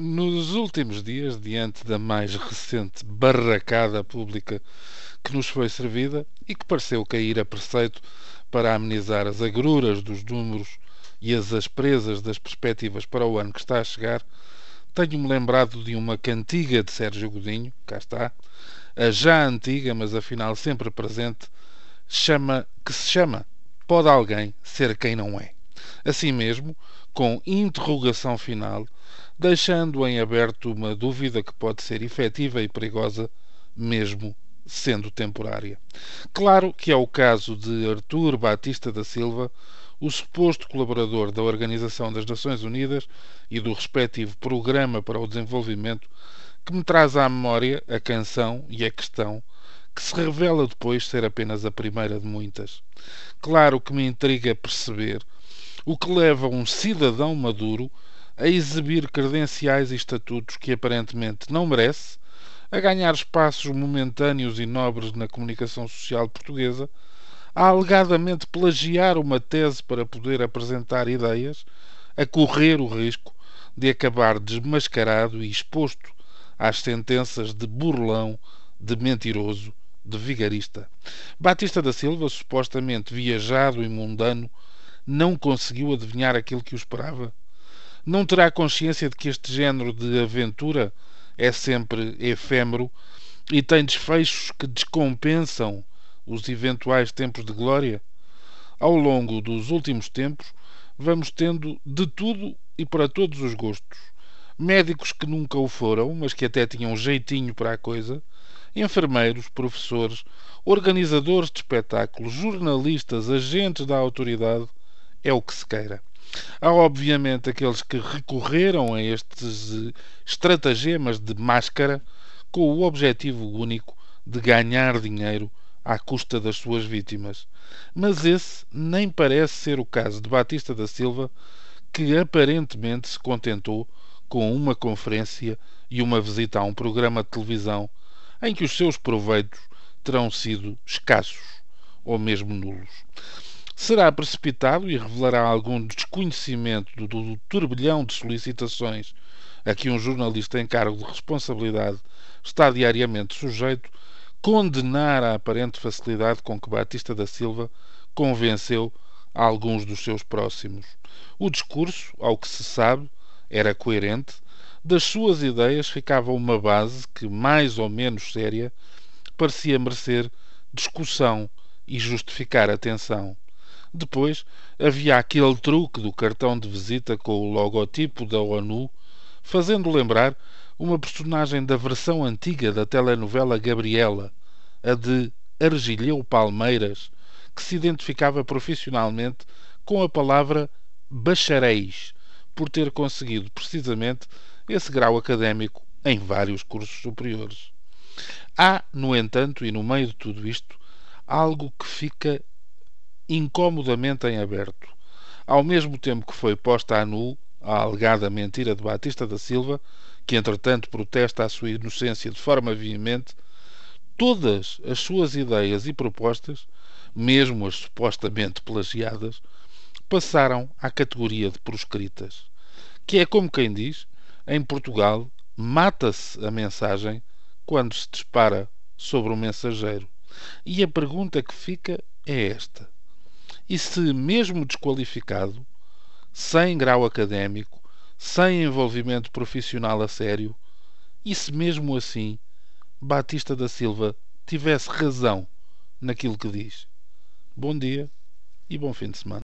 Nos últimos dias, diante da mais recente barracada pública que nos foi servida e que pareceu cair a preceito para amenizar as agruras dos números e as asprezas das perspectivas para o ano que está a chegar, tenho-me lembrado de uma cantiga de Sérgio Godinho, cá está, a já antiga, mas afinal sempre presente, chama que se chama Pode alguém ser quem não é? Assim mesmo, com interrogação final, deixando em aberto uma dúvida que pode ser efetiva e perigosa, mesmo sendo temporária. Claro que é o caso de Artur Batista da Silva, o suposto colaborador da Organização das Nações Unidas e do respectivo Programa para o Desenvolvimento, que me traz à memória a canção e a questão que se revela depois ser apenas a primeira de muitas. Claro que me intriga perceber o que leva um cidadão maduro a exibir credenciais e estatutos que aparentemente não merece, a ganhar espaços momentâneos e nobres na comunicação social portuguesa, a alegadamente plagiar uma tese para poder apresentar ideias, a correr o risco de acabar desmascarado e exposto às sentenças de burlão, de mentiroso, de vigarista. Batista da Silva, supostamente viajado e mundano, não conseguiu adivinhar aquilo que o esperava não terá consciência de que este género de aventura é sempre efêmero e tem desfechos que descompensam os eventuais tempos de glória? Ao longo dos últimos tempos, vamos tendo de tudo e para todos os gostos. Médicos que nunca o foram, mas que até tinham jeitinho para a coisa, enfermeiros, professores, organizadores de espetáculos, jornalistas, agentes da autoridade, é o que se queira. Há, obviamente, aqueles que recorreram a estes eh, estratagemas de máscara com o objetivo único de ganhar dinheiro à custa das suas vítimas. Mas esse nem parece ser o caso de Batista da Silva, que aparentemente se contentou com uma conferência e uma visita a um programa de televisão em que os seus proveitos terão sido escassos ou mesmo nulos será precipitado e revelará algum desconhecimento do, do turbilhão de solicitações a que um jornalista em cargo de responsabilidade está diariamente sujeito, condenar a aparente facilidade com que Batista da Silva convenceu alguns dos seus próximos. O discurso, ao que se sabe, era coerente, das suas ideias ficava uma base que, mais ou menos séria, parecia merecer discussão e justificar atenção. Depois havia aquele truque do cartão de visita com o logotipo da ONU, fazendo lembrar uma personagem da versão antiga da telenovela Gabriela, a de Argilheu Palmeiras, que se identificava profissionalmente com a palavra bacharéis, por ter conseguido precisamente esse grau académico em vários cursos superiores. Há, no entanto, e no meio de tudo isto, algo que fica incomodamente em aberto. Ao mesmo tempo que foi posta a nu a alegada mentira de Batista da Silva, que entretanto protesta a sua inocência de forma veemente, todas as suas ideias e propostas, mesmo as supostamente plagiadas, passaram à categoria de proscritas, que é como quem diz, em Portugal, mata-se a mensagem quando se dispara sobre o mensageiro. E a pergunta que fica é esta: e se, mesmo desqualificado, sem grau académico, sem envolvimento profissional a sério, e se mesmo assim Batista da Silva tivesse razão naquilo que diz? Bom dia e bom fim de semana.